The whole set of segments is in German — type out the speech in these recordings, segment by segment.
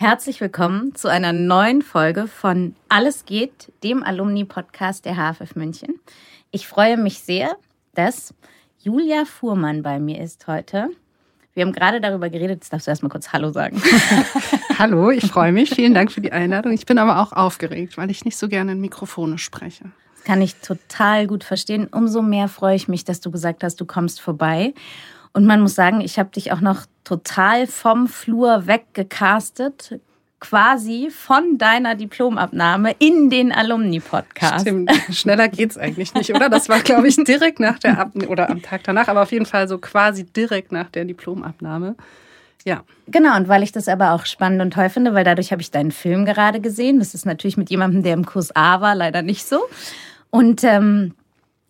Herzlich willkommen zu einer neuen Folge von Alles geht, dem Alumni-Podcast der HFF München. Ich freue mich sehr, dass Julia Fuhrmann bei mir ist heute. Wir haben gerade darüber geredet, jetzt darfst du erstmal kurz Hallo sagen. Hallo, ich freue mich. Vielen Dank für die Einladung. Ich bin aber auch aufgeregt, weil ich nicht so gerne in Mikrofone spreche. Das kann ich total gut verstehen. Umso mehr freue ich mich, dass du gesagt hast, du kommst vorbei. Und man muss sagen, ich habe dich auch noch total vom Flur weggecastet, quasi von deiner Diplomabnahme in den Alumni-Podcast. Stimmt, schneller geht's eigentlich nicht, oder? Das war, glaube ich, direkt nach der Ab oder am Tag danach, aber auf jeden Fall so quasi direkt nach der Diplomabnahme. Ja. Genau, und weil ich das aber auch spannend und toll finde, weil dadurch habe ich deinen Film gerade gesehen. Das ist natürlich mit jemandem, der im Kurs A war, leider nicht so. Und ähm,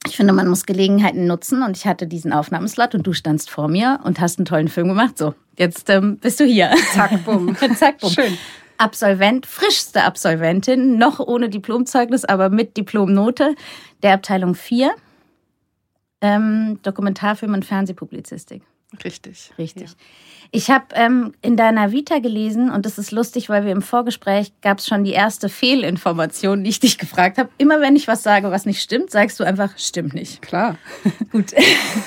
ich finde, man muss Gelegenheiten nutzen und ich hatte diesen Aufnahmeslot und du standst vor mir und hast einen tollen Film gemacht. So, jetzt ähm, bist du hier. Zack, bumm. Zack, bumm. Schön. Absolvent, frischste Absolventin, noch ohne Diplomzeugnis, aber mit Diplomnote der Abteilung 4. Ähm, Dokumentarfilm und Fernsehpublizistik. Richtig. Richtig. Ja. Ich habe ähm, in deiner Vita gelesen, und das ist lustig, weil wir im Vorgespräch gab es schon die erste Fehlinformation, die ich dich gefragt habe. Immer wenn ich was sage, was nicht stimmt, sagst du einfach, stimmt nicht. Klar. Gut.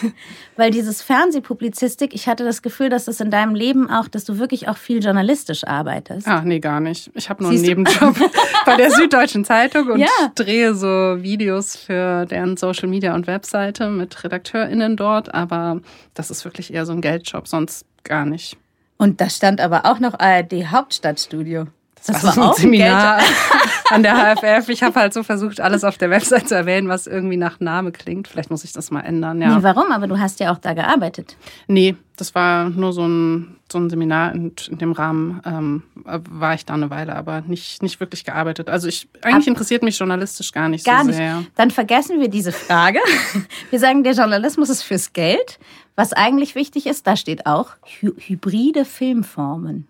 weil dieses Fernsehpublizistik, ich hatte das Gefühl, dass das in deinem Leben auch, dass du wirklich auch viel journalistisch arbeitest. Ach nee, gar nicht. Ich habe nur Siehst einen Nebenjob bei der Süddeutschen Zeitung und ja. drehe so Videos für deren Social Media und Webseite mit RedakteurInnen dort, aber das ist wirklich eher so ein Geldjob, sonst gar nicht. Und da stand aber auch noch ARD Hauptstadtstudio. Das, das war, so ein Seminar an der HFF. Ich habe halt so versucht, alles auf der Website zu erwähnen, was irgendwie nach Name klingt. Vielleicht muss ich das mal ändern. Ja. Nee, warum? Aber du hast ja auch da gearbeitet. Nee, das war nur so ein, so ein Seminar und in dem Rahmen ähm, war ich da eine Weile, aber nicht, nicht wirklich gearbeitet. Also ich eigentlich Ab interessiert mich journalistisch gar nicht gar so sehr. Nicht. Dann vergessen wir diese Frage. Wir sagen, der Journalismus ist fürs Geld. Was eigentlich wichtig ist, da steht auch hy hybride Filmformen.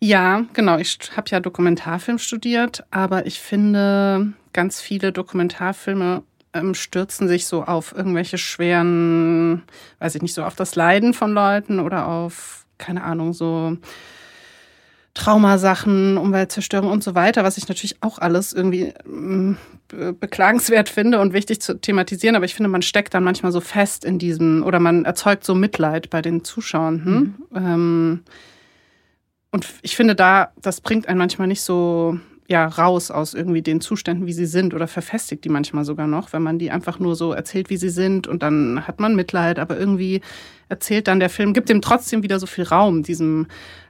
Ja, genau. Ich habe ja Dokumentarfilm studiert, aber ich finde, ganz viele Dokumentarfilme ähm, stürzen sich so auf irgendwelche schweren, weiß ich nicht, so auf das Leiden von Leuten oder auf, keine Ahnung, so Traumasachen, Umweltzerstörung und so weiter, was ich natürlich auch alles irgendwie ähm, beklagenswert finde und wichtig zu thematisieren, aber ich finde, man steckt dann manchmal so fest in diesem oder man erzeugt so Mitleid bei den Zuschauern. Hm? Mhm. Ähm, und ich finde da, das bringt einen manchmal nicht so ja raus aus irgendwie den Zuständen, wie sie sind oder verfestigt die manchmal sogar noch, wenn man die einfach nur so erzählt, wie sie sind und dann hat man Mitleid, aber irgendwie erzählt dann der Film, gibt dem trotzdem wieder so viel Raum, diesem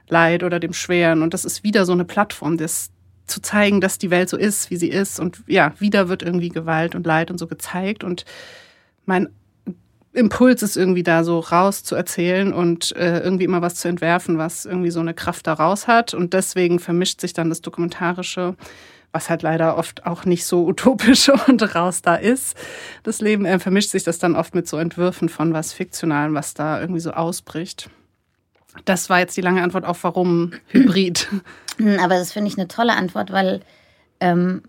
Leid oder dem Schweren und das ist wieder so eine Plattform, das zu zeigen, dass die Welt so ist, wie sie ist und ja, wieder wird irgendwie Gewalt und Leid und so gezeigt und mein Impuls ist irgendwie da so raus zu erzählen und äh, irgendwie immer was zu entwerfen, was irgendwie so eine Kraft daraus hat. Und deswegen vermischt sich dann das Dokumentarische, was halt leider oft auch nicht so utopisch und raus da ist. Das Leben äh, vermischt sich das dann oft mit so Entwürfen von was Fiktionalem, was da irgendwie so ausbricht. Das war jetzt die lange Antwort auf warum Hybrid. Aber das finde ich eine tolle Antwort, weil ähm,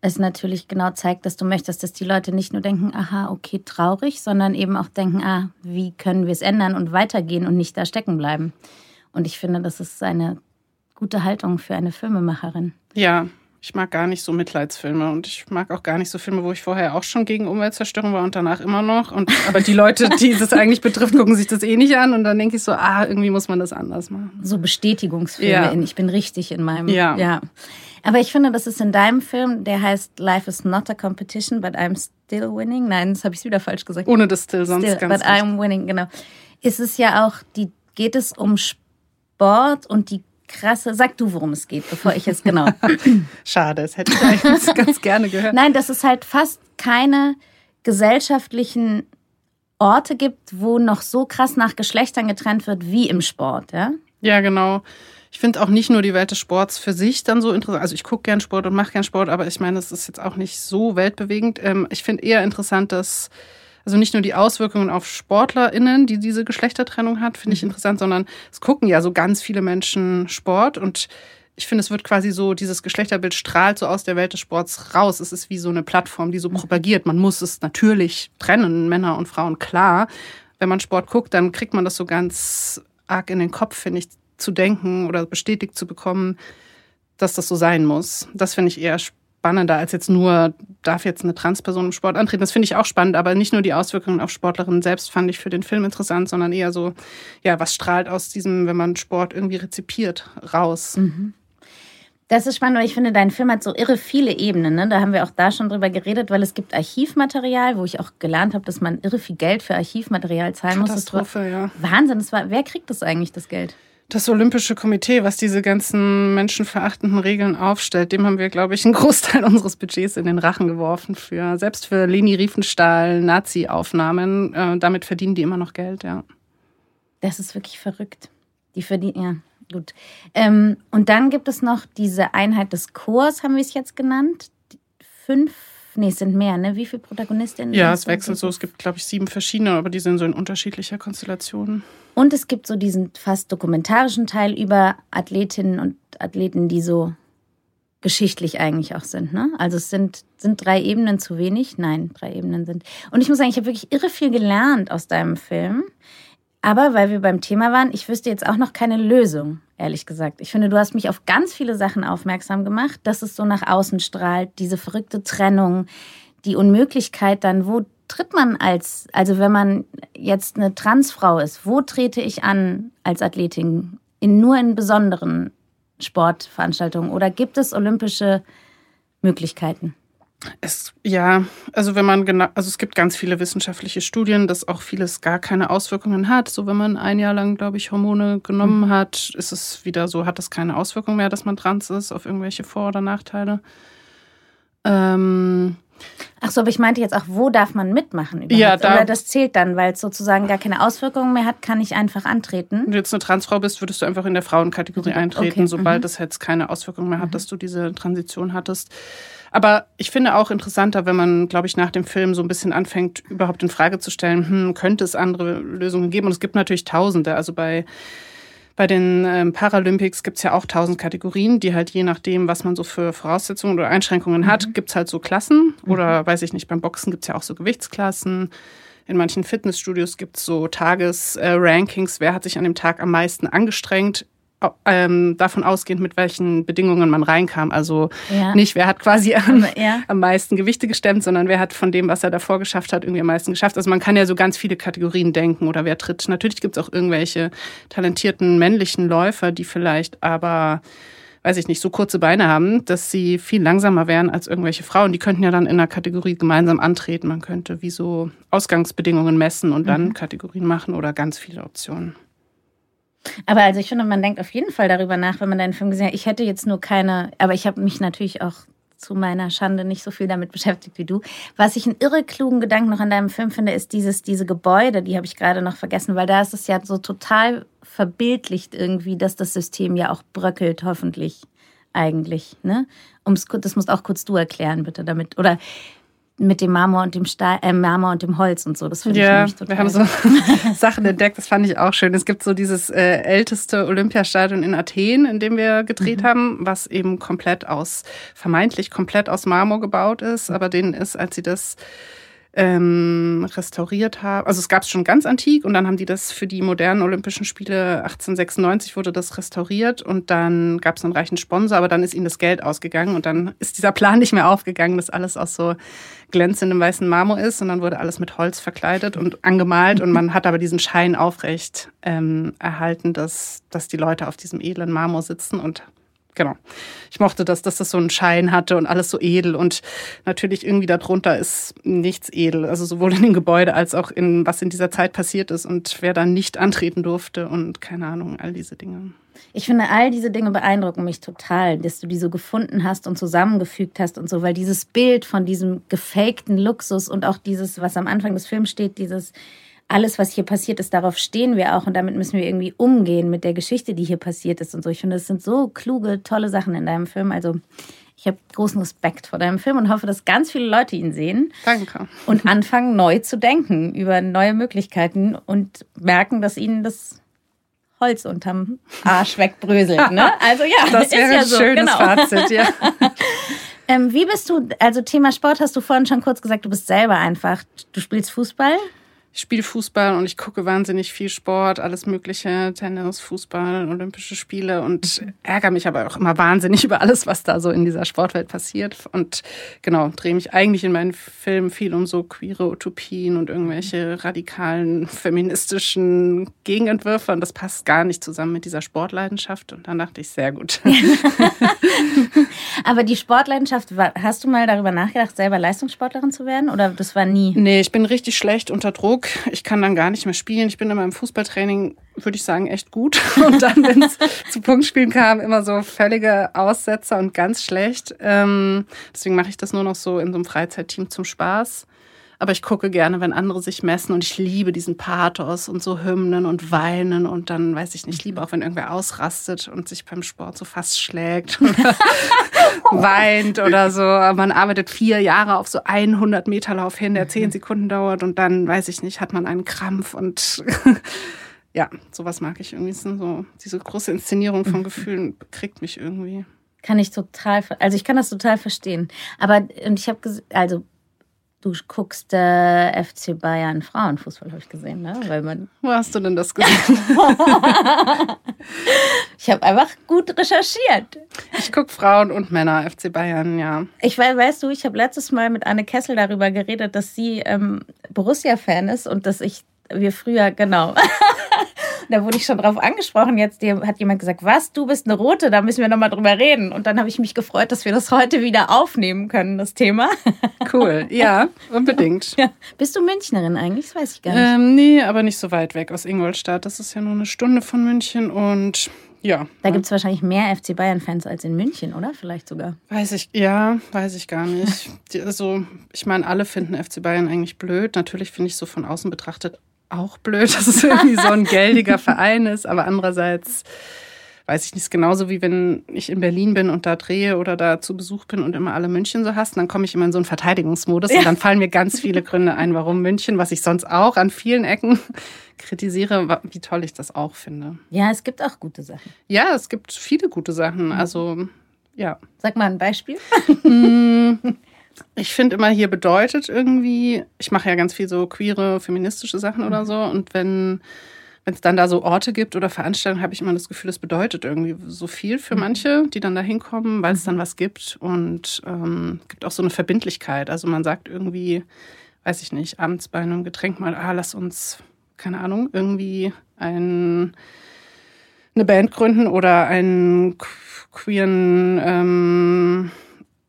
es natürlich genau zeigt, dass du möchtest, dass die Leute nicht nur denken, aha, okay, traurig, sondern eben auch denken, ah, wie können wir es ändern und weitergehen und nicht da stecken bleiben. Und ich finde, das ist eine gute Haltung für eine Filmemacherin. Ja, ich mag gar nicht so Mitleidsfilme und ich mag auch gar nicht so Filme, wo ich vorher auch schon gegen Umweltzerstörung war und danach immer noch. Und, aber die Leute, die das eigentlich betrifft, gucken sich das eh nicht an und dann denke ich so, ah, irgendwie muss man das anders machen. So Bestätigungsfilme ja. in, ich bin richtig in meinem. Ja. ja. Aber ich finde, das ist in deinem Film, der heißt Life is not a competition, but I'm still winning. Nein, das habe ich wieder falsch gesagt. Ohne das still, sonst still, ganz But I'm winning, genau. Ist es ja auch, die, geht es um Sport und die krasse, sag du, worum es geht, bevor ich es genau. Schade, das hätte ich eigentlich ganz gerne gehört. Nein, dass es halt fast keine gesellschaftlichen Orte gibt, wo noch so krass nach Geschlechtern getrennt wird wie im Sport, ja? Ja, genau. Ich finde auch nicht nur die Welt des Sports für sich dann so interessant. Also ich gucke gern Sport und mache gern Sport, aber ich meine, es ist jetzt auch nicht so weltbewegend. Ähm, ich finde eher interessant, dass also nicht nur die Auswirkungen auf SportlerInnen, die diese Geschlechtertrennung hat, finde ich mhm. interessant, sondern es gucken ja so ganz viele Menschen Sport und ich finde, es wird quasi so, dieses Geschlechterbild strahlt so aus der Welt des Sports raus. Es ist wie so eine Plattform, die so mhm. propagiert. Man muss es natürlich trennen, Männer und Frauen, klar. Wenn man Sport guckt, dann kriegt man das so ganz arg in den Kopf, finde ich, zu denken oder bestätigt zu bekommen, dass das so sein muss. Das finde ich eher spannender als jetzt nur, darf jetzt eine Transperson im Sport antreten. Das finde ich auch spannend, aber nicht nur die Auswirkungen auf Sportlerinnen selbst fand ich für den Film interessant, sondern eher so, ja, was strahlt aus diesem, wenn man Sport irgendwie rezipiert, raus. Mhm. Das ist spannend, weil ich finde, dein Film hat so irre viele Ebenen. Ne? Da haben wir auch da schon drüber geredet, weil es gibt Archivmaterial, wo ich auch gelernt habe, dass man irre viel Geld für Archivmaterial zahlen muss. Katastrophe, ja. Wahnsinn. Das war, wer kriegt das eigentlich, das Geld? Das Olympische Komitee, was diese ganzen menschenverachtenden Regeln aufstellt, dem haben wir, glaube ich, einen Großteil unseres Budgets in den Rachen geworfen. Für, selbst für Leni Riefenstahl, Nazi-Aufnahmen. Äh, damit verdienen die immer noch Geld, ja. Das ist wirklich verrückt. Die verdienen, ja. Gut. Ähm, und dann gibt es noch diese Einheit des Chors, haben wir es jetzt genannt. Fünf, nee, es sind mehr, ne? Wie viele Protagonistinnen? Ja, es wechselt so. Es gibt, glaube ich, sieben verschiedene, aber die sind so in unterschiedlicher Konstellation. Und es gibt so diesen fast dokumentarischen Teil über Athletinnen und Athleten, die so geschichtlich eigentlich auch sind. Ne? Also es sind, sind drei Ebenen zu wenig? Nein, drei Ebenen sind. Und ich muss sagen, ich habe wirklich irre viel gelernt aus deinem Film. Aber weil wir beim Thema waren, ich wüsste jetzt auch noch keine Lösung, ehrlich gesagt. Ich finde, du hast mich auf ganz viele Sachen aufmerksam gemacht, dass es so nach außen strahlt, diese verrückte Trennung, die Unmöglichkeit dann, wo tritt man als, also wenn man jetzt eine Transfrau ist, wo trete ich an als Athletin? In, nur in besonderen Sportveranstaltungen oder gibt es olympische Möglichkeiten? Es, ja, also wenn man genau, also es gibt ganz viele wissenschaftliche Studien, dass auch vieles gar keine Auswirkungen hat. So wenn man ein Jahr lang, glaube ich, Hormone genommen mhm. hat, ist es wieder so, hat es keine Auswirkung mehr, dass man trans ist auf irgendwelche Vor- oder Nachteile. Ähm, Ach so, aber ich meinte jetzt auch, wo darf man mitmachen überhaupt? Ja, da, Oder das zählt dann, weil es sozusagen gar keine Auswirkungen mehr hat, kann ich einfach antreten. Wenn du jetzt eine Transfrau bist, würdest du einfach in der Frauenkategorie eintreten, okay. sobald mhm. es jetzt keine Auswirkungen mehr hat, mhm. dass du diese Transition hattest. Aber ich finde auch interessanter, wenn man, glaube ich, nach dem Film so ein bisschen anfängt, überhaupt in Frage zu stellen, hm, könnte es andere Lösungen geben? Und es gibt natürlich Tausende. Also bei bei den ähm, Paralympics gibt's ja auch tausend Kategorien, die halt je nachdem, was man so für Voraussetzungen oder Einschränkungen mhm. hat, gibt's halt so Klassen. Mhm. Oder weiß ich nicht, beim Boxen gibt's ja auch so Gewichtsklassen. In manchen Fitnessstudios gibt's so Tagesrankings, äh, wer hat sich an dem Tag am meisten angestrengt ähm, davon ausgehend, mit welchen Bedingungen man reinkam. Also ja. nicht, wer hat quasi am, ja. am meisten Gewichte gestemmt, sondern wer hat von dem, was er davor geschafft hat, irgendwie am meisten geschafft. Also man kann ja so ganz viele Kategorien denken oder wer tritt. Natürlich gibt es auch irgendwelche talentierten männlichen Läufer, die vielleicht aber weiß ich nicht, so kurze Beine haben, dass sie viel langsamer wären als irgendwelche Frauen. Die könnten ja dann in einer Kategorie gemeinsam antreten. Man könnte wie so Ausgangsbedingungen messen und dann mhm. Kategorien machen oder ganz viele Optionen. Aber also ich finde, man denkt auf jeden Fall darüber nach, wenn man deinen Film gesehen hat. Ich hätte jetzt nur keine, aber ich habe mich natürlich auch zu meiner Schande nicht so viel damit beschäftigt wie du. Was ich einen irre klugen Gedanken noch an deinem Film finde, ist dieses, diese Gebäude, die habe ich gerade noch vergessen, weil da ist es ja so total verbildlicht irgendwie, dass das System ja auch bröckelt, hoffentlich eigentlich. Ne? Um's, das musst auch kurz du erklären, bitte, damit. Oder mit dem Marmor und dem Stahl, äh, Marmor und dem Holz und so. Das finde ja, ich total. Wir haben so Sachen entdeckt, das fand ich auch schön. Es gibt so dieses äh, älteste Olympiastadion in Athen, in dem wir gedreht mhm. haben, was eben komplett aus, vermeintlich komplett aus Marmor gebaut ist. Aber denen ist, als sie das ähm, restauriert haben. Also es gab es schon ganz antik und dann haben die das für die modernen Olympischen Spiele 1896 wurde das restauriert und dann gab es einen reichen Sponsor, aber dann ist ihnen das Geld ausgegangen und dann ist dieser Plan nicht mehr aufgegangen, dass alles aus so glänzendem weißen Marmor ist und dann wurde alles mit Holz verkleidet und angemalt und man hat aber diesen Schein aufrecht ähm, erhalten, dass, dass die Leute auf diesem edlen Marmor sitzen und genau. Ich mochte das, dass das so einen Schein hatte und alles so edel und natürlich irgendwie darunter ist nichts edel. Also sowohl in dem Gebäude als auch in was in dieser Zeit passiert ist und wer dann nicht antreten durfte und keine Ahnung, all diese Dinge. Ich finde, all diese Dinge beeindrucken mich total, dass du die so gefunden hast und zusammengefügt hast und so, weil dieses Bild von diesem gefakten Luxus und auch dieses, was am Anfang des Films steht, dieses alles, was hier passiert ist, darauf stehen wir auch und damit müssen wir irgendwie umgehen mit der Geschichte, die hier passiert ist und so. Ich finde, es sind so kluge, tolle Sachen in deinem Film. Also ich habe großen Respekt vor deinem Film und hoffe, dass ganz viele Leute ihn sehen. Danke. Und anfangen, neu zu denken über neue Möglichkeiten und merken, dass ihnen das Holz unterm Arsch wegbröselt. Ne? Also ja, das wäre ja ein so. schönes genau. Fazit, ja. ähm, wie bist du, also Thema Sport hast du vorhin schon kurz gesagt, du bist selber einfach, du spielst Fußball. Ich spiele Fußball und ich gucke wahnsinnig viel Sport, alles Mögliche, Tennis, Fußball, Olympische Spiele und ärgere mich aber auch immer wahnsinnig über alles, was da so in dieser Sportwelt passiert. Und genau, drehe mich eigentlich in meinen Filmen viel um so queere Utopien und irgendwelche radikalen feministischen Gegenentwürfe und das passt gar nicht zusammen mit dieser Sportleidenschaft. Und dann dachte ich, sehr gut. aber die Sportleidenschaft, hast du mal darüber nachgedacht, selber Leistungssportlerin zu werden oder das war nie? Nee, ich bin richtig schlecht unter Druck. Ich kann dann gar nicht mehr spielen. Ich bin in meinem Fußballtraining, würde ich sagen, echt gut. Und dann, wenn es zu Punktspielen kam, immer so völlige Aussetzer und ganz schlecht. Ähm, deswegen mache ich das nur noch so in so einem Freizeitteam zum Spaß. Aber ich gucke gerne, wenn andere sich messen und ich liebe diesen Pathos und so Hymnen und Weinen und dann weiß ich nicht, ich liebe auch, wenn irgendwer ausrastet und sich beim Sport so fast schlägt oder weint oder so. Man arbeitet vier Jahre auf so 100 Meter Lauf hin, der zehn Sekunden dauert und dann, weiß ich nicht, hat man einen Krampf und ja, sowas mag ich irgendwie. So, diese große Inszenierung von Gefühlen kriegt mich irgendwie. Kann ich total, also ich kann das total verstehen. Aber, und ich habe, also Du guckst äh, FC Bayern Frauenfußball, habe ich gesehen, ne? Weil man Wo hast du denn das gesehen? ich habe einfach gut recherchiert. Ich gucke Frauen und Männer FC Bayern, ja. Ich weiß, weißt du, ich habe letztes Mal mit Anne Kessel darüber geredet, dass sie ähm, Borussia-Fan ist und dass ich wir früher, genau. da wurde ich schon drauf angesprochen. Jetzt hat jemand gesagt, was, du bist eine Rote, da müssen wir nochmal drüber reden. Und dann habe ich mich gefreut, dass wir das heute wieder aufnehmen können, das Thema. Cool, ja, unbedingt. Ja. Bist du Münchnerin eigentlich? Das weiß ich gar nicht. Ähm, nee, aber nicht so weit weg aus Ingolstadt. Das ist ja nur eine Stunde von München und ja. Da gibt es wahrscheinlich mehr FC Bayern-Fans als in München, oder? Vielleicht sogar. Weiß ich, ja, weiß ich gar nicht. also, ich meine, alle finden FC Bayern eigentlich blöd. Natürlich finde ich so von außen betrachtet auch blöd, dass es irgendwie so ein geldiger Verein ist, aber andererseits weiß ich nicht, genauso wie wenn ich in Berlin bin und da drehe oder da zu Besuch bin und immer alle München so hassen, dann komme ich immer in so einen Verteidigungsmodus ja. und dann fallen mir ganz viele Gründe ein, warum München, was ich sonst auch an vielen Ecken kritisiere, wie toll ich das auch finde. Ja, es gibt auch gute Sachen. Ja, es gibt viele gute Sachen. Also, ja. Sag mal ein Beispiel. ich finde immer hier bedeutet irgendwie, ich mache ja ganz viel so queere, feministische Sachen oder so. Und wenn wenn es dann da so Orte gibt oder Veranstaltungen, habe ich immer das Gefühl, es bedeutet irgendwie so viel für manche, die dann da hinkommen, weil es dann was gibt und ähm, gibt auch so eine Verbindlichkeit. Also man sagt irgendwie, weiß ich nicht, abends bei einem Getränk mal, ah, lass uns, keine Ahnung, irgendwie ein, eine Band gründen oder einen queeren ähm,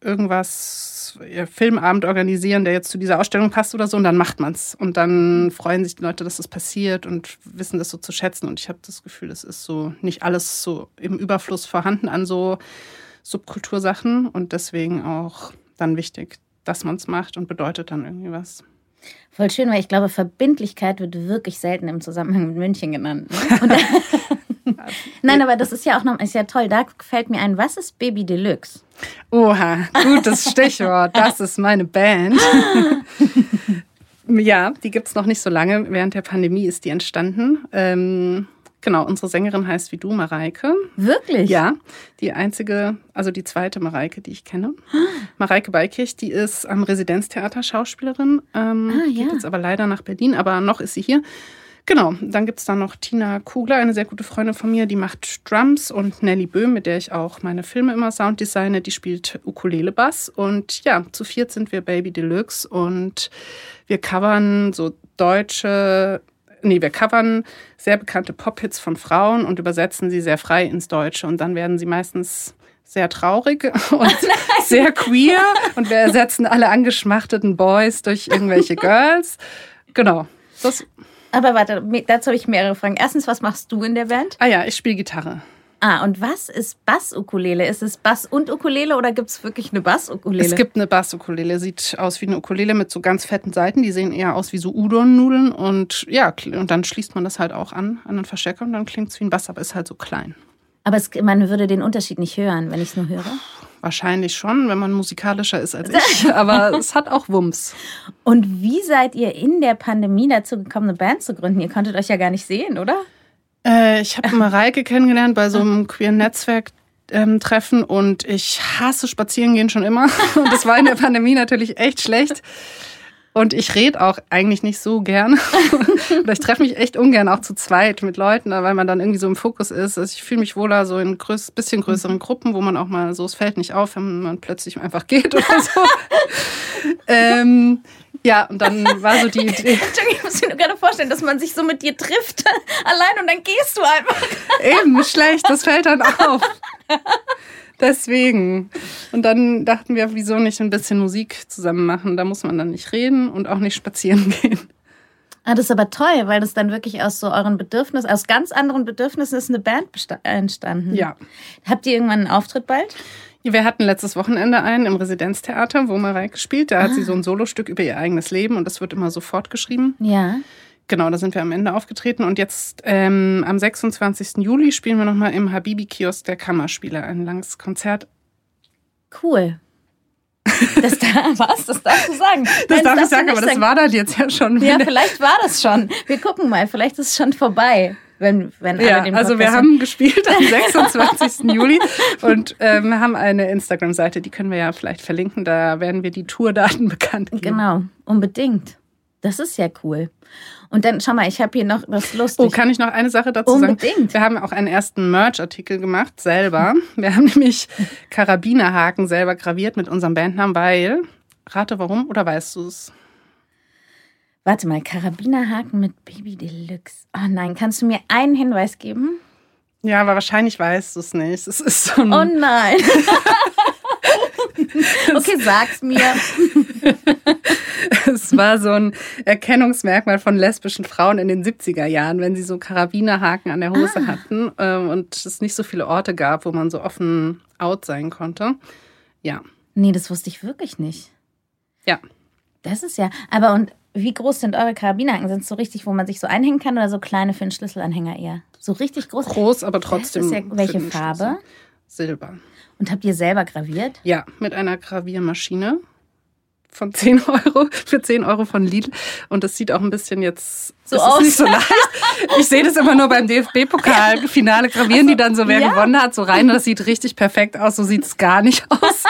irgendwas Filmabend organisieren, der jetzt zu dieser Ausstellung passt oder so, und dann macht man es. Und dann freuen sich die Leute, dass das passiert und wissen das so zu schätzen. Und ich habe das Gefühl, es ist so nicht alles so im Überfluss vorhanden an so Subkultursachen und deswegen auch dann wichtig, dass man es macht und bedeutet dann irgendwie was. Voll schön, weil ich glaube, Verbindlichkeit wird wirklich selten im Zusammenhang mit München genannt. Ne? Nein, aber das ist ja auch noch, ist ja toll. Da fällt mir ein, was ist Baby Deluxe? Oha, gutes Stichwort. Das ist meine Band. ja, die gibt es noch nicht so lange. Während der Pandemie ist die entstanden. Ähm, genau, unsere Sängerin heißt wie du Mareike. Wirklich? Ja, die einzige, also die zweite Mareike, die ich kenne. Mareike Beikirch, die ist am Residenztheater Schauspielerin. Ähm, ah, ja. Geht jetzt aber leider nach Berlin, aber noch ist sie hier. Genau, dann gibt es da noch Tina Kugler, eine sehr gute Freundin von mir, die macht Drums und Nelly Böhm, mit der ich auch meine Filme immer sounddesigne, die spielt Ukulele-Bass. Und ja, zu viert sind wir Baby Deluxe und wir covern so deutsche, nee, wir covern sehr bekannte Pop-Hits von Frauen und übersetzen sie sehr frei ins Deutsche. Und dann werden sie meistens sehr traurig und sehr queer und wir ersetzen alle angeschmachteten Boys durch irgendwelche Girls. Genau. Das aber warte, dazu habe ich mehrere Fragen. Erstens, was machst du in der Band? Ah ja, ich spiele Gitarre. Ah, und was ist Bass-Ukulele? Ist es Bass und Ukulele oder gibt es wirklich eine Bass-Ukulele? Es gibt eine Bass-Ukulele. Sieht aus wie eine Ukulele mit so ganz fetten Seiten. Die sehen eher aus wie so Udon-Nudeln. Und ja, und dann schließt man das halt auch an, an den Verstärker und dann klingt es wie ein Bass, aber ist halt so klein. Aber es, man würde den Unterschied nicht hören, wenn ich es nur höre. Wahrscheinlich schon, wenn man musikalischer ist als ich. Aber es hat auch Wumms. Und wie seid ihr in der Pandemie dazu gekommen, eine Band zu gründen? Ihr konntet euch ja gar nicht sehen, oder? Äh, ich habe Mareike kennengelernt bei so einem queeren Netzwerk. Ähm, treffen und ich hasse Spazierengehen schon immer. Und das war in der Pandemie natürlich echt schlecht. Und ich rede auch eigentlich nicht so gern. Oder ich treffe mich echt ungern auch zu zweit mit Leuten, weil man dann irgendwie so im Fokus ist. Also ich fühle mich wohler so in größ bisschen größeren Gruppen, wo man auch mal so, es fällt nicht auf, wenn man plötzlich einfach geht oder so. ähm, ja, und dann war so die Idee. ich muss mir nur gerade vorstellen, dass man sich so mit dir trifft, allein und dann gehst du einfach. Eben, schlecht, das fällt dann auf. Deswegen. Und dann dachten wir, wieso nicht ein bisschen Musik zusammen machen? Da muss man dann nicht reden und auch nicht spazieren gehen. Ah, das ist aber toll, weil das dann wirklich aus so euren Bedürfnissen, aus ganz anderen Bedürfnissen ist eine Band entstanden. Ja. Habt ihr irgendwann einen Auftritt bald? Wir hatten letztes Wochenende einen im Residenztheater, wo Mareike spielt. Da ah. hat sie ah. so ein Solostück über ihr eigenes Leben und das wird immer so fortgeschrieben. Ja. Genau, da sind wir am Ende aufgetreten. Und jetzt ähm, am 26. Juli spielen wir nochmal im Habibi-Kiosk der Kammerspiele ein langes Konzert. Cool. Das da, was? Das darfst du sagen. Das Nein, darf das ich sagen, aber das war dann jetzt ja schon. Ja, vielleicht war das schon. Wir gucken mal, vielleicht ist es schon vorbei wenn, wenn ja, also wir haben gespielt am 26. Juli und ähm, haben eine Instagram-Seite, die können wir ja vielleicht verlinken. Da werden wir die Tourdaten bekannt geben. Genau, unbedingt. Das ist ja cool. Und dann, schau mal, ich habe hier noch was Lustiges. Oh, kann ich noch eine Sache dazu Unbedingt. sagen? Unbedingt. Wir haben auch einen ersten Merch-Artikel gemacht, selber. Wir haben nämlich Karabinerhaken selber graviert mit unserem Bandnamen, weil, rate warum oder weißt du es? Warte mal, Karabinerhaken mit Baby Deluxe. Oh nein, kannst du mir einen Hinweis geben? Ja, aber wahrscheinlich weißt du es nicht. Es ist so ein Oh nein. okay, sag's mir. es war so ein Erkennungsmerkmal von lesbischen Frauen in den 70er Jahren, wenn sie so Karabinerhaken an der Hose ah. hatten ähm, und es nicht so viele Orte gab, wo man so offen out sein konnte. Ja. Nee, das wusste ich wirklich nicht. Ja. Das ist ja, aber und wie groß sind eure Karabinerhaken? Sind es so richtig, wo man sich so einhängen kann oder so kleine für einen Schlüsselanhänger eher? So richtig groß? Groß, aber trotzdem. Ja, welche Farbe? Silber. Und habt ihr selber graviert? Ja, mit einer Graviermaschine von 10 Euro, für 10 Euro von Lidl. Und das sieht auch ein bisschen jetzt so aus. Nicht so leicht. Ich sehe das immer nur beim DFB-Pokal-Finale gravieren, die dann so, wer ja. gewonnen hat, so rein. Das sieht richtig perfekt aus. So sieht es gar nicht aus,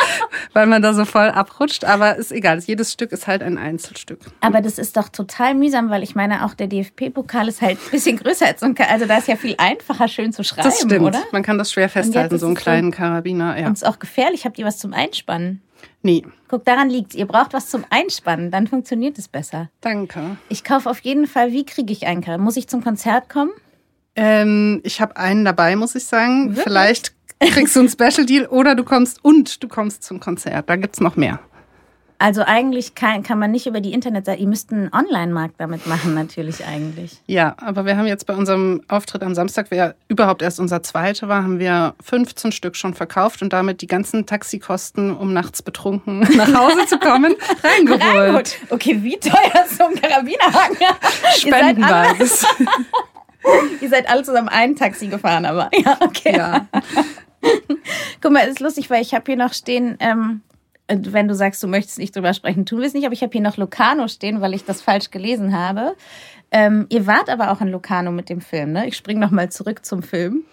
weil man da so voll abrutscht. Aber ist egal. Jedes Stück ist halt ein Einzelstück. Aber das ist doch total mühsam, weil ich meine, auch der DFB-Pokal ist halt ein bisschen größer als so ein Also da ist ja viel einfacher, schön zu schreiben, das stimmt. oder? Man kann das schwer festhalten, so einen kleinen Karabiner. Ja. Und es ist auch gefährlich. Habt ihr was zum Einspannen? Nee. Guck, daran liegt's. Ihr braucht was zum Einspannen, dann funktioniert es besser. Danke. Ich kaufe auf jeden Fall, wie kriege ich einen Karren? Muss ich zum Konzert kommen? Ähm, ich habe einen dabei, muss ich sagen. Wirklich? Vielleicht kriegst du einen Special Deal oder du kommst und du kommst zum Konzert. Da gibt's noch mehr. Also eigentlich kann, kann man nicht über die Internetseite, ihr müsst einen Online-Markt damit machen natürlich eigentlich. Ja, aber wir haben jetzt bei unserem Auftritt am Samstag, wer überhaupt erst unser zweiter war, haben wir 15 Stück schon verkauft und damit die ganzen Taxikosten, um nachts betrunken nach Hause zu kommen, reingeholt. reingeholt. Okay, wie teuer ist so ein Karabinerhaken? Spendenbasis. Ihr seid alle zusammen ein Taxi gefahren, aber ja, okay. Ja. Guck mal, ist lustig, weil ich habe hier noch stehen, ähm, wenn du sagst, du möchtest nicht drüber sprechen, tun wir es nicht. Aber ich habe hier noch Locarno stehen, weil ich das falsch gelesen habe. Ähm, ihr wart aber auch in Locarno mit dem Film, ne? Ich springe nochmal zurück zum Film.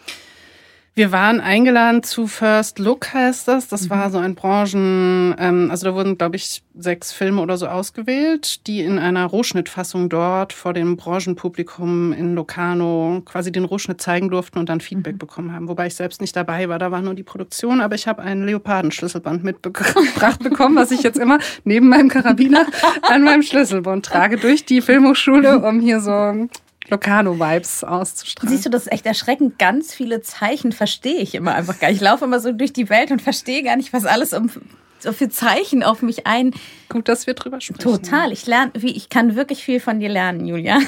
Wir waren eingeladen zu First Look, heißt das. Das mhm. war so ein Branchen, ähm, also da wurden, glaube ich, sechs Filme oder so ausgewählt, die in einer Rohschnittfassung dort vor dem Branchenpublikum in Locarno quasi den Rohschnitt zeigen durften und dann Feedback mhm. bekommen haben. Wobei ich selbst nicht dabei war, da war nur die Produktion, aber ich habe ein Leopardenschlüsselband mitgebracht bekommen, was ich jetzt immer neben meinem Karabiner an meinem Schlüsselbund trage durch die Filmhochschule, um hier so Locarno-Vibes auszustrahlen. Siehst du, das ist echt erschreckend. Ganz viele Zeichen verstehe ich immer einfach gar nicht. Ich laufe immer so durch die Welt und verstehe gar nicht, was alles um so viel Zeichen auf mich ein. Gut, dass wir drüber sprechen. Total. Ich lerne, wie ich kann wirklich viel von dir lernen, Julia.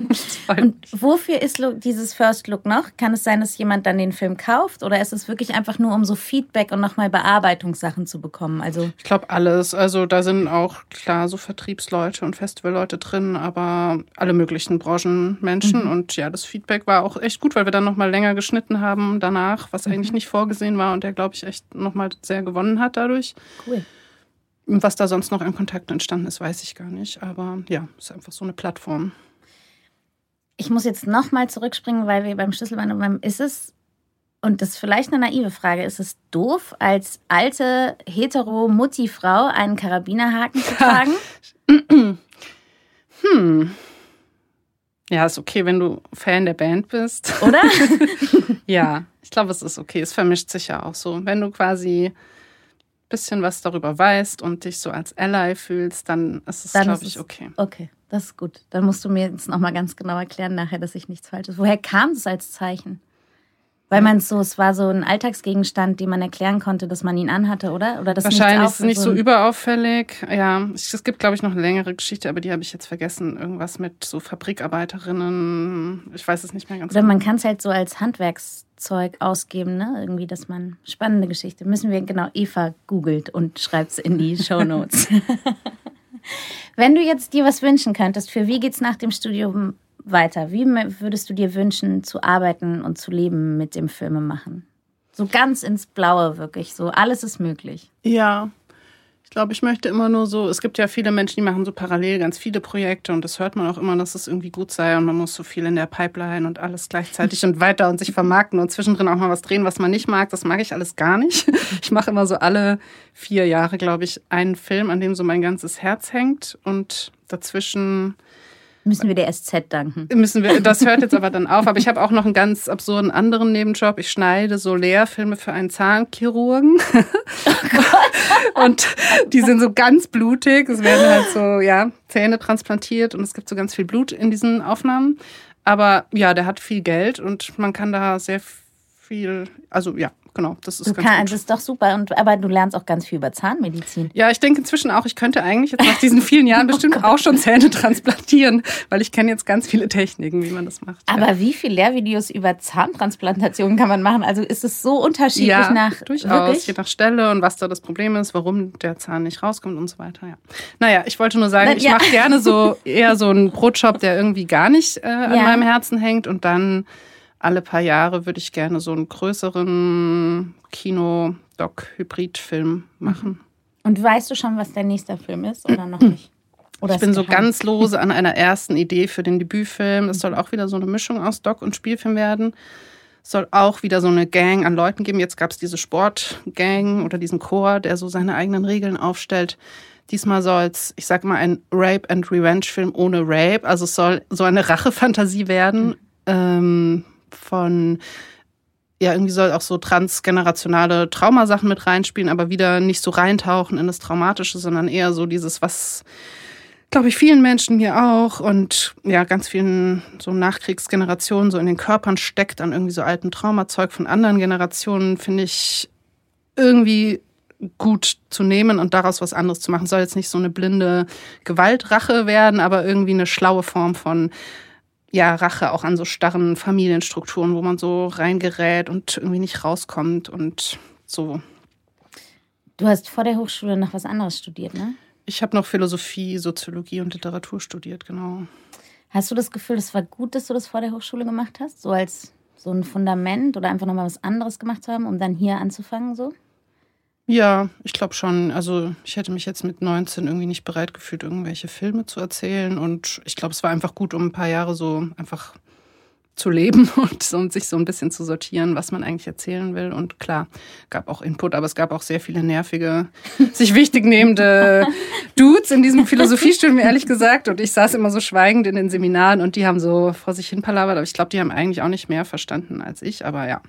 Und wofür ist dieses First Look noch? Kann es sein, dass jemand dann den Film kauft oder ist es wirklich einfach nur um so Feedback und nochmal Bearbeitungssachen zu bekommen? Also ich glaube alles. Also da sind auch klar so Vertriebsleute und Festivalleute drin, aber alle möglichen Branchenmenschen. Mhm. Und ja, das Feedback war auch echt gut, weil wir dann nochmal länger geschnitten haben danach, was mhm. eigentlich nicht vorgesehen war und der, glaube ich, echt nochmal sehr gewonnen hat dadurch. Cool. Was da sonst noch an Kontakt entstanden ist, weiß ich gar nicht. Aber ja, ist einfach so eine Plattform. Ich muss jetzt nochmal zurückspringen, weil wir beim Schlüsselbein, ist es, und das ist vielleicht eine naive Frage, ist es doof, als alte hetero-Mutti-Frau einen Karabinerhaken zu tragen? hm. Ja, ist okay, wenn du Fan der Band bist. Oder? ja, ich glaube, es ist okay. Es vermischt sich ja auch so. Wenn du quasi bisschen was darüber weißt und dich so als Ally fühlst, dann ist es, glaube ich, okay. Okay, das ist gut. Dann musst du mir jetzt nochmal ganz genau erklären nachher, dass ich nichts Falsches. Woher kam es als Zeichen? Weil man so, es war so ein Alltagsgegenstand, den man erklären konnte, dass man ihn anhatte, oder? Oder das Wahrscheinlich ist es nicht so, überauffällig. Ja, es gibt, glaube ich, noch eine längere Geschichte, aber die habe ich jetzt vergessen. Irgendwas mit so Fabrikarbeiterinnen. Ich weiß es nicht mehr ganz genau. Oder man kann es halt so als Handwerkszeug ausgeben, ne? Irgendwie, dass man spannende Geschichte. Müssen wir, genau, Eva googelt und schreibt es in die Show Notes. Wenn du jetzt dir was wünschen könntest, für wie geht's nach dem Studium weiter? Wie würdest du dir wünschen, zu arbeiten und zu leben mit dem Filmemachen? So ganz ins Blaue wirklich, so alles ist möglich. Ja, ich glaube, ich möchte immer nur so, es gibt ja viele Menschen, die machen so parallel ganz viele Projekte und das hört man auch immer, dass es irgendwie gut sei und man muss so viel in der Pipeline und alles gleichzeitig und weiter und sich vermarkten und zwischendrin auch mal was drehen, was man nicht mag. Das mag ich alles gar nicht. Ich mache immer so alle vier Jahre, glaube ich, einen Film, an dem so mein ganzes Herz hängt und dazwischen Müssen wir der SZ danken. Müssen wir, das hört jetzt aber dann auf. Aber ich habe auch noch einen ganz absurden anderen Nebenjob. Ich schneide so Lehrfilme für einen Zahnchirurgen. Oh und die sind so ganz blutig. Es werden halt so, ja, Zähne transplantiert und es gibt so ganz viel Blut in diesen Aufnahmen. Aber ja, der hat viel Geld und man kann da sehr viel, also ja, genau, das ist du ganz kann, gut. Das ist doch super. Und, aber du lernst auch ganz viel über Zahnmedizin. Ja, ich denke inzwischen auch, ich könnte eigentlich jetzt nach diesen vielen Jahren oh bestimmt oh auch schon Zähne transplantieren, weil ich kenne jetzt ganz viele Techniken, wie man das macht. Aber ja. wie viele Lehrvideos über Zahntransplantationen kann man machen? Also ist es so unterschiedlich ja, nach durchaus, wirklich? je nach Stelle und was da das Problem ist, warum der Zahn nicht rauskommt und so weiter. Ja. Naja, ich wollte nur sagen, Na, ich ja. mache gerne so eher so einen Brotjob, der irgendwie gar nicht äh, an meinem Herzen hängt und dann alle paar Jahre würde ich gerne so einen größeren Kino-Doc-Hybrid-Film machen. Und weißt du schon, was dein nächster Film ist oder noch nicht? Oder ich bin so ganz lose an einer ersten Idee für den Debütfilm. Es soll auch wieder so eine Mischung aus Doc und Spielfilm werden. Es soll auch wieder so eine Gang an Leuten geben. Jetzt gab es diese Sportgang oder diesen Chor, der so seine eigenen Regeln aufstellt. Diesmal soll es, ich sag mal, ein Rape and Revenge Film ohne Rape. Also es soll so eine Rachefantasie werden. Mhm. Ähm, von ja, irgendwie soll auch so transgenerationale Traumasachen mit reinspielen, aber wieder nicht so reintauchen in das Traumatische, sondern eher so dieses, was, glaube ich, vielen Menschen hier auch und ja, ganz vielen so Nachkriegsgenerationen so in den Körpern steckt an irgendwie so alten Traumazeug von anderen Generationen, finde ich irgendwie gut zu nehmen und daraus was anderes zu machen. Soll jetzt nicht so eine blinde Gewaltrache werden, aber irgendwie eine schlaue Form von ja, Rache auch an so starren Familienstrukturen, wo man so reingerät und irgendwie nicht rauskommt und so. Du hast vor der Hochschule noch was anderes studiert, ne? Ich habe noch Philosophie, Soziologie und Literatur studiert, genau. Hast du das Gefühl, es war gut, dass du das vor der Hochschule gemacht hast? So als so ein Fundament oder einfach nochmal was anderes gemacht zu haben, um dann hier anzufangen, so? Ja, ich glaube schon. Also ich hätte mich jetzt mit 19 irgendwie nicht bereit gefühlt, irgendwelche Filme zu erzählen. Und ich glaube, es war einfach gut, um ein paar Jahre so einfach zu leben und, und sich so ein bisschen zu sortieren, was man eigentlich erzählen will. Und klar, gab auch Input, aber es gab auch sehr viele nervige, sich wichtig nehmende Dudes in diesem Philosophiestudium, ehrlich gesagt. Und ich saß immer so schweigend in den Seminaren und die haben so vor sich hin palabert. Aber ich glaube, die haben eigentlich auch nicht mehr verstanden als ich. Aber ja,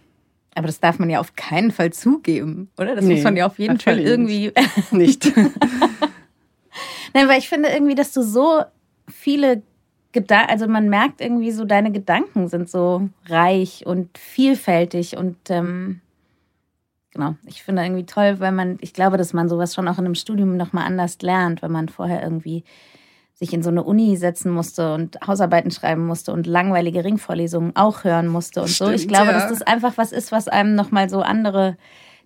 aber das darf man ja auf keinen Fall zugeben, oder? Das nee, muss man ja auf jeden Fall irgendwie. Nicht. Nein, weil ich finde irgendwie, dass du so viele Gedanken, also man merkt irgendwie so, deine Gedanken sind so reich und vielfältig und ähm, genau. Ich finde irgendwie toll, weil man, ich glaube, dass man sowas schon auch in einem Studium nochmal anders lernt, wenn man vorher irgendwie sich in so eine Uni setzen musste und Hausarbeiten schreiben musste und langweilige Ringvorlesungen auch hören musste und Stimmt, so. Ich glaube, ja. dass das einfach was ist, was einem nochmal so andere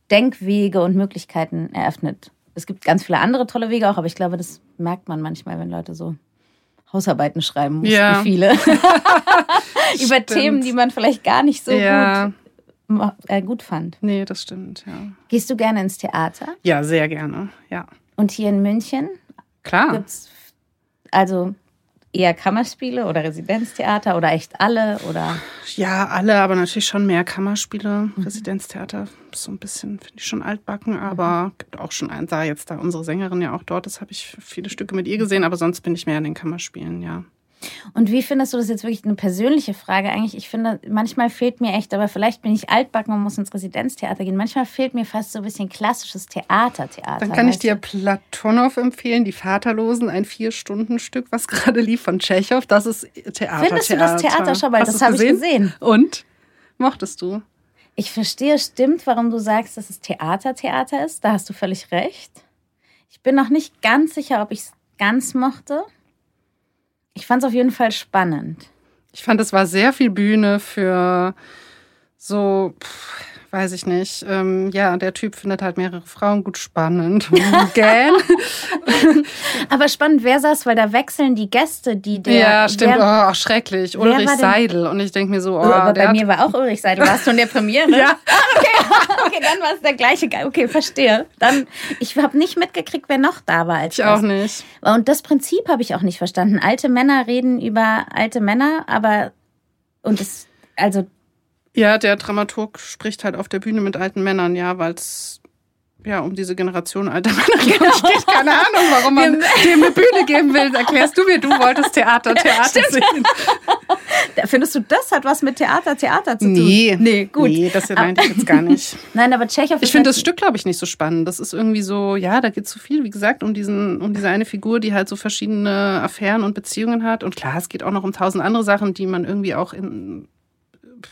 Denkwege und Möglichkeiten eröffnet. Es gibt ganz viele andere tolle Wege auch, aber ich glaube, das merkt man manchmal, wenn Leute so Hausarbeiten schreiben mussten, Ja. viele. Über. Themen, die man vielleicht gar nicht so ja, gut, äh, gut fand. nee, das stimmt, ja. Gehst du gerne ins Theater? Ja, sehr gerne, ja. Und hier in München Klar. gibt's also eher Kammerspiele oder Residenztheater oder echt alle oder Ja, alle, aber natürlich schon mehr Kammerspiele. Mhm. Residenztheater ist so ein bisschen, finde ich schon altbacken, aber gibt auch schon einen. Da jetzt da unsere Sängerin ja auch dort ist, habe ich viele Stücke mit ihr gesehen, aber sonst bin ich mehr in den Kammerspielen, ja. Und wie findest du das jetzt wirklich eine persönliche Frage eigentlich? Ich finde, manchmal fehlt mir echt, aber vielleicht bin ich altbacken und muss ins Residenztheater gehen. Manchmal fehlt mir fast so ein bisschen klassisches Theater, Theater. Dann kann ich dir? Platonow empfehlen, Die Vaterlosen, ein Vier-Stunden-Stück, was gerade lief von Tschechow. Das ist Theater. Findest du das Theater schon? Hast das habe ich gesehen. Und? Mochtest du? Ich verstehe, stimmt, warum du sagst, dass es Theater, Theater ist. Da hast du völlig recht. Ich bin noch nicht ganz sicher, ob ich es ganz mochte. Ich fand es auf jeden Fall spannend. Ich fand, es war sehr viel Bühne für so, pff, weiß ich nicht. Ähm, ja, der Typ findet halt mehrere Frauen gut spannend. Gähn. Aber spannend, wer saß, weil da wechseln die Gäste, die der. ja, stimmt. Wer, oh, schrecklich. Ulrich Seidel. Und ich denke mir so, oh, aber der bei mir war auch Ulrich Seidel. Warst du in der Premiere? Ja. Okay, dann war es der gleiche. Okay, verstehe. Dann, ich habe nicht mitgekriegt, wer noch da war als ich auch Gast. nicht. Und das Prinzip habe ich auch nicht verstanden. Alte Männer reden über alte Männer, aber und es, also Ja, der Dramaturg spricht halt auf der Bühne mit alten Männern, ja, weil es ja um diese Generation alter Männer geht. geht. Keine Ahnung, warum man dem eine Bühne geben will. Erklärst du mir, du wolltest Theater, Theater sehen. da- findest du, das hat was mit Theater, Theater zu tun? Nee. Nee, gut. Nee, das meinte ich jetzt gar nicht. Nein, aber Tschechow Ich finde halt- das Stück, glaube ich, nicht so spannend. Das ist irgendwie so, ja, da geht es so viel, wie gesagt, um diesen, um diese eine Figur, die halt so verschiedene Affären und Beziehungen hat. Und klar, es geht auch noch um tausend andere Sachen, die man irgendwie auch in,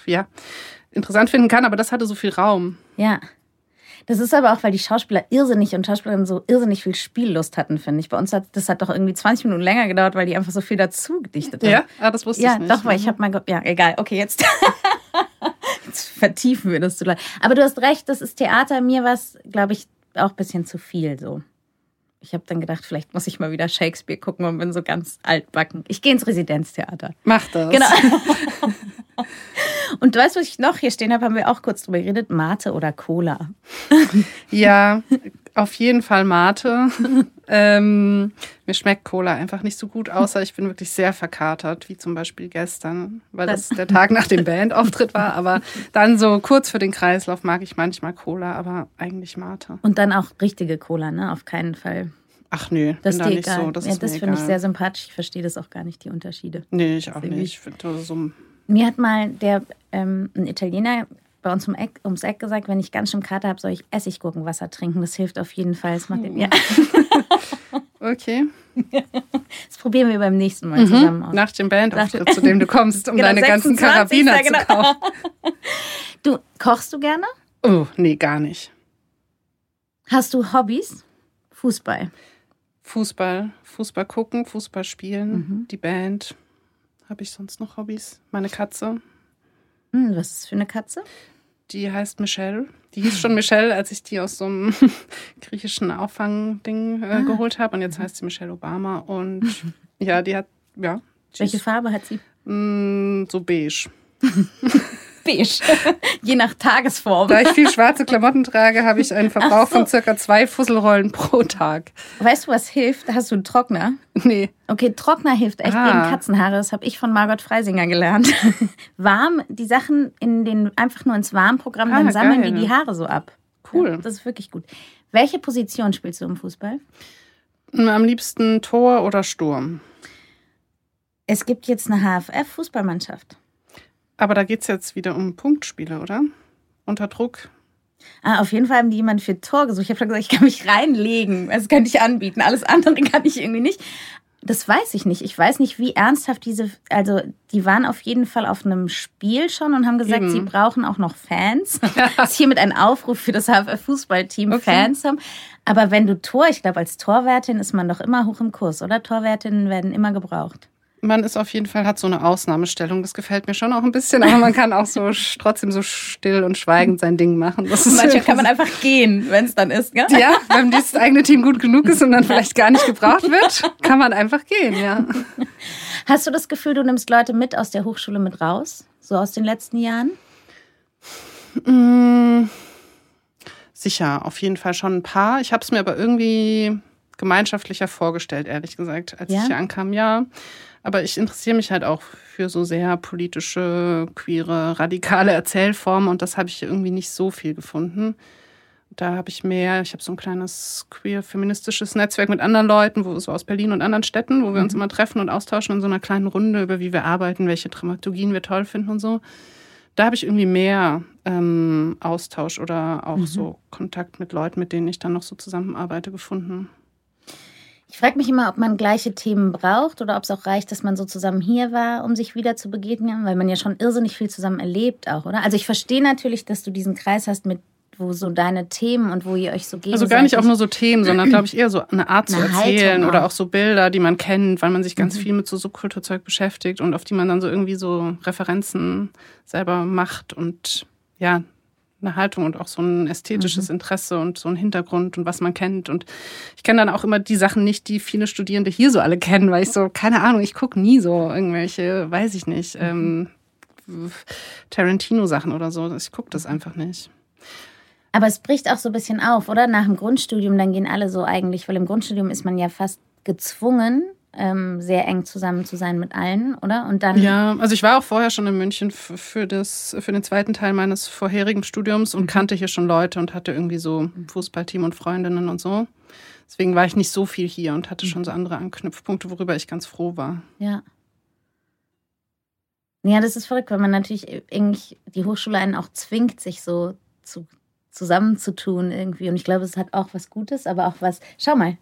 ja, interessant finden kann, aber das hatte so viel Raum. Ja. Das ist aber auch, weil die Schauspieler irrsinnig und Schauspielerinnen so irrsinnig viel Spiellust hatten, finde ich. Bei uns hat das hat doch irgendwie 20 Minuten länger gedauert, weil die einfach so viel dazu gedichtet haben. Ja, ah, das wusste Ja, ich nicht. doch, weil ich habe mal, ja, egal, okay, jetzt, jetzt vertiefen wir das zu lang. Aber du hast recht, das ist Theater. Mir war es, glaube ich, auch ein bisschen zu viel so. Ich habe dann gedacht, vielleicht muss ich mal wieder Shakespeare gucken und bin so ganz altbacken. Ich gehe ins Residenztheater. Mach das. Genau. und weißt du, was ich noch hier stehen habe, haben wir auch kurz drüber geredet. Mate oder Cola. Ja, auf jeden Fall Mate. ähm, mir schmeckt Cola einfach nicht so gut, außer ich bin wirklich sehr verkatert, wie zum Beispiel gestern, weil das der Tag nach dem Bandauftritt war. Aber dann so kurz für den Kreislauf mag ich manchmal Cola, aber eigentlich Mate. Und dann auch richtige Cola, ne? Auf keinen Fall. Ach nö, Das bin ist da nicht egal. so. Das ja, ist das finde ich sehr sympathisch. Ich verstehe das auch gar nicht, die Unterschiede. Nee, ich auch irgendwie- nicht. Ich finde so. Mir hat mal der ähm, ein Italiener bei uns um Eck, ums Eck gesagt, wenn ich ganz schön Kater habe, soll ich Essigurkenwasser trinken. Das hilft auf jeden Fall. Das, macht den, ja. Okay. das probieren wir beim nächsten Mal zusammen aus. Nach dem Bandauftritt, zu dem du kommst, um Genau, deine ganzen 26. Karabiner genau. zu kaufen. Du, kochst du gerne? Oh, nee, gar nicht. Hast du Hobbys? Fußball. Fußball, Fußball gucken, Fußball spielen, Mhm. die Band. Habe ich sonst noch Hobbys? Meine Katze, Hm, was ist das für eine Katze? die heißt Michelle. Die hieß schon Michelle, als ich die aus so einem griechischen Auffangding Ah. äh, geholt habe. Und jetzt heißt sie Michelle Obama. Und ja, die hat, ja, die Welche ist, Farbe hat sie? mh, so beige. Beige. Je nach Tagesform. Da ich viel schwarze Klamotten trage, habe ich einen Verbrauch von circa zwei Fusselrollen pro Tag. Weißt du, was hilft? Hast du einen Trockner? Nee. Okay, Trockner hilft echt Ah. gegen Katzenhaare. Das habe ich von Margot Freisinger gelernt. Warm, die Sachen in den einfach nur ins Warmprogramm, dann Ah, sammeln geil. die die Haare so ab. Cool. Ja, das ist wirklich gut. Welche Position spielst du im Fußball? Am liebsten Tor oder Sturm. Es gibt jetzt eine HFF-Fußballmannschaft. Aber da geht es jetzt wieder um Punktspiele, oder? Unter Druck. Ah, auf jeden Fall haben die jemanden für Tor gesucht. Ich habe schon gesagt, ich kann mich reinlegen. Das könnte ich anbieten. Alles andere kann ich irgendwie nicht. Das weiß ich nicht. Ich weiß nicht, wie ernsthaft diese, also die waren auf jeden Fall auf einem Spiel schon und haben gesagt, Eben. sie brauchen auch noch Fans. das ist hiermit ein Aufruf für das HFR Fußballteam, okay. Fans haben. Aber wenn du Tor, ich glaube, als Torwärtin ist man doch immer hoch im Kurs, oder? Torwärtinnen werden immer gebraucht man ist auf jeden Fall, hat so eine Ausnahmestellung. Das gefällt mir schon auch ein bisschen, aber man kann auch so trotzdem so still und schweigend sein Ding machen. Das Manchmal kann man einfach gehen, wenn es dann ist, gell? Ja, wenn dieses eigene Team gut genug ist und dann vielleicht gar nicht gebraucht wird, kann man einfach gehen, ja. Hast du das Gefühl, du nimmst Leute mit aus der Hochschule mit raus? So aus den letzten Jahren? Mmh, sicher, auf jeden Fall schon ein paar. Ich habe es mir aber irgendwie gemeinschaftlicher vorgestellt, ehrlich gesagt, als ja? ich hier ankam. Ja, aber ich interessiere mich halt auch für so sehr politische, queere, radikale Erzählformen und das habe ich irgendwie nicht so viel gefunden. Da habe ich mehr, ich habe so ein kleines queer-feministisches Netzwerk mit anderen Leuten, wo so aus Berlin und anderen Städten, wo wir uns mhm. immer treffen und austauschen in so einer kleinen Runde über wie wir arbeiten, welche Dramaturgien wir toll finden und so. Da habe ich irgendwie mehr ähm, Austausch oder auch mhm. so Kontakt mit Leuten, mit denen ich dann noch so zusammenarbeite, gefunden. Ich frage mich immer, ob man gleiche Themen braucht oder ob es auch reicht, dass man so zusammen hier war, um sich wieder zu begegnen, weil man ja schon irrsinnig viel zusammen erlebt auch, oder? Also ich verstehe natürlich, dass du diesen Kreis hast mit wo so deine Themen und wo ihr euch so geht. Also gar nicht auch nur so Themen, sondern glaube ich eher so eine Art eine zu erzählen auch. oder auch so Bilder, die man kennt, weil man sich ganz mhm. viel mit so Subkulturzeug beschäftigt und auf die man dann so irgendwie so Referenzen selber macht und ja, eine Haltung und auch so ein ästhetisches mhm. Interesse und so ein Hintergrund und was man kennt. Und ich kenne dann auch immer die Sachen nicht, die viele Studierende hier so alle kennen, weil ich so, keine Ahnung, ich gucke nie so irgendwelche, weiß ich nicht, mhm. ähm, Tarantino-Sachen oder so. Ich gucke das einfach nicht. Aber es bricht auch so ein bisschen auf, oder? Nach dem Grundstudium, dann gehen alle so eigentlich, weil im Grundstudium ist man ja fast gezwungen, ähm, sehr eng zusammen zu sein mit allen, oder? Und dann. Ja, also ich war auch vorher schon in München für, das, für den zweiten Teil meines vorherigen Studiums und mhm. kannte hier schon Leute und hatte irgendwie so Fußballteam und Freundinnen und so. Deswegen war ich nicht so viel hier und hatte schon so andere Anknüpfpunkte, worüber ich ganz froh war. Ja. Ja, das ist verrückt, weil man natürlich irgendwie die Hochschule einen auch zwingt, sich so zu, zusammenzutun irgendwie. Und ich glaube, es hat auch was Gutes, aber auch was. Schau mal,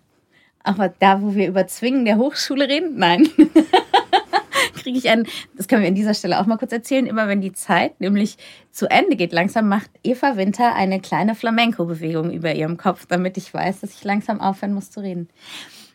aber da, wo wir über Zwingen der Hochschule reden, nein. Kriege ich einen, das können wir an dieser Stelle auch mal kurz erzählen, immer wenn die Zeit nämlich zu Ende geht, langsam macht Eva Winter eine kleine Flamenco-Bewegung über ihrem Kopf, damit ich weiß, dass ich langsam aufhören muss zu reden.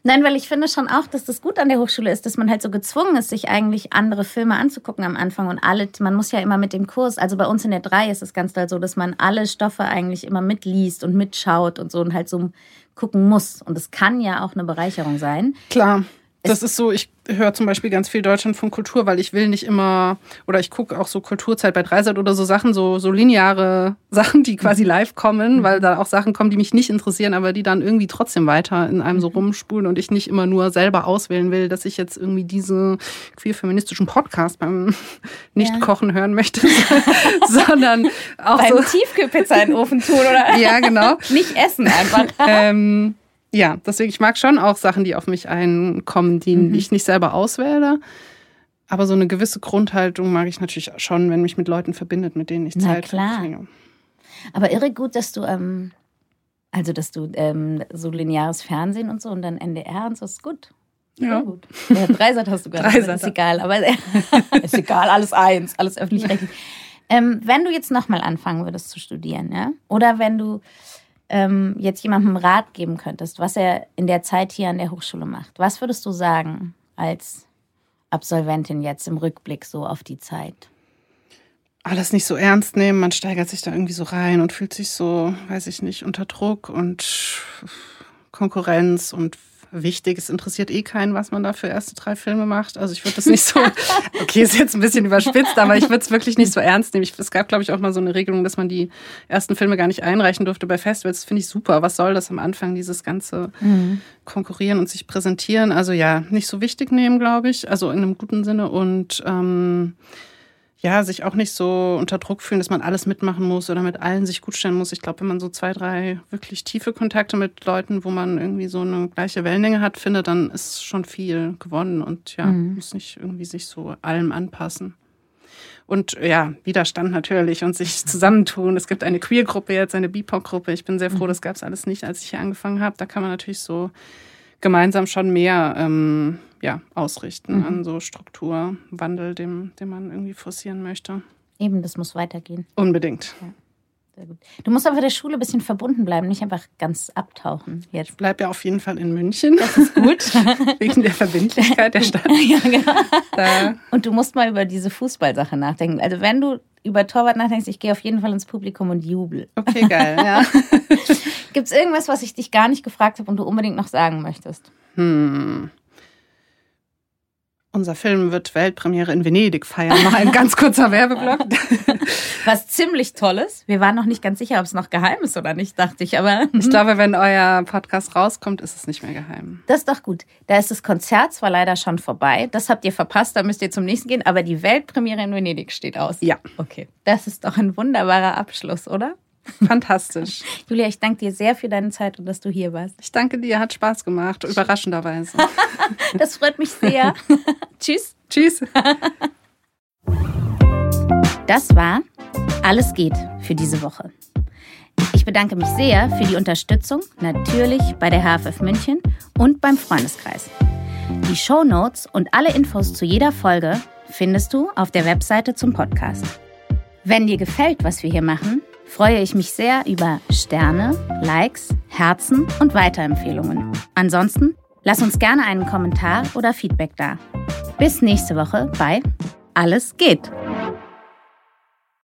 Nein, weil ich finde schon auch, dass das gut an der Hochschule ist, dass man halt so gezwungen ist, sich eigentlich andere Filme anzugucken am Anfang und alle, man muss ja immer mit dem Kurs, also bei uns in der 3 ist es ganz doll so, dass man alle Stoffe eigentlich immer mitliest und mitschaut und so und halt so gucken muss. Und es kann ja auch eine Bereicherung sein. Klar. Das ist so, ich höre zum Beispiel ganz viel Deutschland von Kultur, weil ich will nicht immer, oder ich gucke auch so Kulturzeit bei Dreisat oder so Sachen, so, so lineare Sachen, die quasi live kommen, mhm. weil da auch Sachen kommen, die mich nicht interessieren, aber die dann irgendwie trotzdem weiter in einem so mhm. rumspulen und ich nicht immer nur selber auswählen will, dass ich jetzt irgendwie diese queer-feministischen Podcast beim Nicht-Kochen ja. hören möchte, sondern auch beim so. Tiefkühlpizza in den Ofen tun, oder? ja, genau. nicht essen einfach. ähm, ja, deswegen, ich mag schon auch Sachen, die auf mich einkommen, die mhm. ich nicht selber auswähle. Aber so eine gewisse Grundhaltung mag ich natürlich schon, wenn mich mit Leuten verbindet, mit denen ich Na, Zeit klar. verbringe. Aber irre gut, dass du, ähm, also dass du ähm, so lineares Fernsehen und so und dann NDR und so ist gut. Ja. Sehr gut. Ja, Dreisat hast du nicht. Ist egal, aber ist egal, alles eins, alles öffentlich-rechtlich. Ähm, wenn du jetzt nochmal anfangen würdest zu studieren, ja? Oder wenn du ähm, jetzt jemandem Rat geben könntest, was er in der Zeit hier an der Hochschule macht, was würdest du sagen als Absolventin jetzt im Rückblick so auf die Zeit? Alles nicht so ernst nehmen, man steigert sich da irgendwie so rein und fühlt sich so, weiß ich nicht, unter Druck und Konkurrenz und wichtig. Es interessiert eh keinen, was man da für erste drei Filme macht. Also ich würde das nicht so, okay, ist jetzt ein bisschen überspitzt, aber ich würde es wirklich nicht so ernst nehmen. Ich, es gab, glaube ich, auch mal so eine Regelung, dass man die ersten Filme gar nicht einreichen durfte bei Festivals. Das finde ich super. Was soll das am Anfang, dieses ganze mhm. Konkurrieren und sich präsentieren? Also ja, nicht so wichtig nehmen, glaube ich. Also in einem guten Sinne und ähm, ja, sich auch nicht so unter Druck fühlen, dass man alles mitmachen muss oder mit allen sich gut stellen muss. Ich glaube, wenn man so zwei, drei wirklich tiefe Kontakte mit Leuten, wo man irgendwie so eine gleiche Wellenlänge hat, findet, dann ist schon viel gewonnen und ja, mhm. muss nicht irgendwie sich so allem anpassen. Und ja, Widerstand natürlich und sich zusammentun. Es gibt eine Queer-Gruppe jetzt, eine BIPOC-Gruppe. Ich bin sehr froh, mhm. das gab es alles nicht, als ich hier angefangen habe. Da kann man natürlich so gemeinsam schon mehr ähm, ja, ausrichten Mhm. an so Strukturwandel, dem, den man irgendwie forcieren möchte. Eben, das muss weitergehen. Unbedingt. Sehr gut. Du musst aber der Schule ein bisschen verbunden bleiben, nicht einfach ganz abtauchen jetzt. Bleib ja auf jeden Fall in München, Gut. wegen der Verbindlichkeit der Stadt. ja, genau. Da, Und du musst mal über diese Fußballsache nachdenken. Also wenn du über Torwart nachdenkst, ich gehe auf jeden Fall ins Publikum und jubel. okay, geil, ja. Gibt es irgendwas, was ich dich gar nicht gefragt habe und du unbedingt noch sagen möchtest? Hm. Unser Film wird Weltpremiere in Venedig feiern. Noch ein ganz kurzer Werbeblock. Was ziemlich Tolles. Wir waren noch nicht ganz sicher, ob es noch geheim ist oder nicht, dachte ich. Aber Ich glaube, wenn euer Podcast rauskommt, ist es nicht mehr geheim. das ist doch gut. Da ist das Konzert zwar leider schon vorbei. Das habt ihr verpasst, da müsst ihr zum nächsten gehen. Aber die Weltpremiere in Venedig steht aus. Ja. Okay. Das ist doch ein wunderbarer Abschluss, oder? Fantastisch. Julia, ich danke dir sehr für deine Zeit und dass du hier warst. Ich danke dir, hat Spaß gemacht, überraschenderweise. Das freut mich sehr. Tschüss. Tschüss. Das war Alles geht für diese Woche. Ich bedanke mich sehr für die Unterstützung, natürlich bei der HFF München und beim Freundeskreis. Die Show Notes und alle Infos zu jeder Folge findest du auf der Webseite zum Podcast. Wenn dir gefällt, was wir hier machen, freue ich mich sehr über Sterne, Likes, Herzen und Weiterempfehlungen. Ansonsten lass uns gerne einen Kommentar oder Feedback da. Bis nächste Woche bei Alles geht.